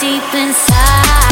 deep inside.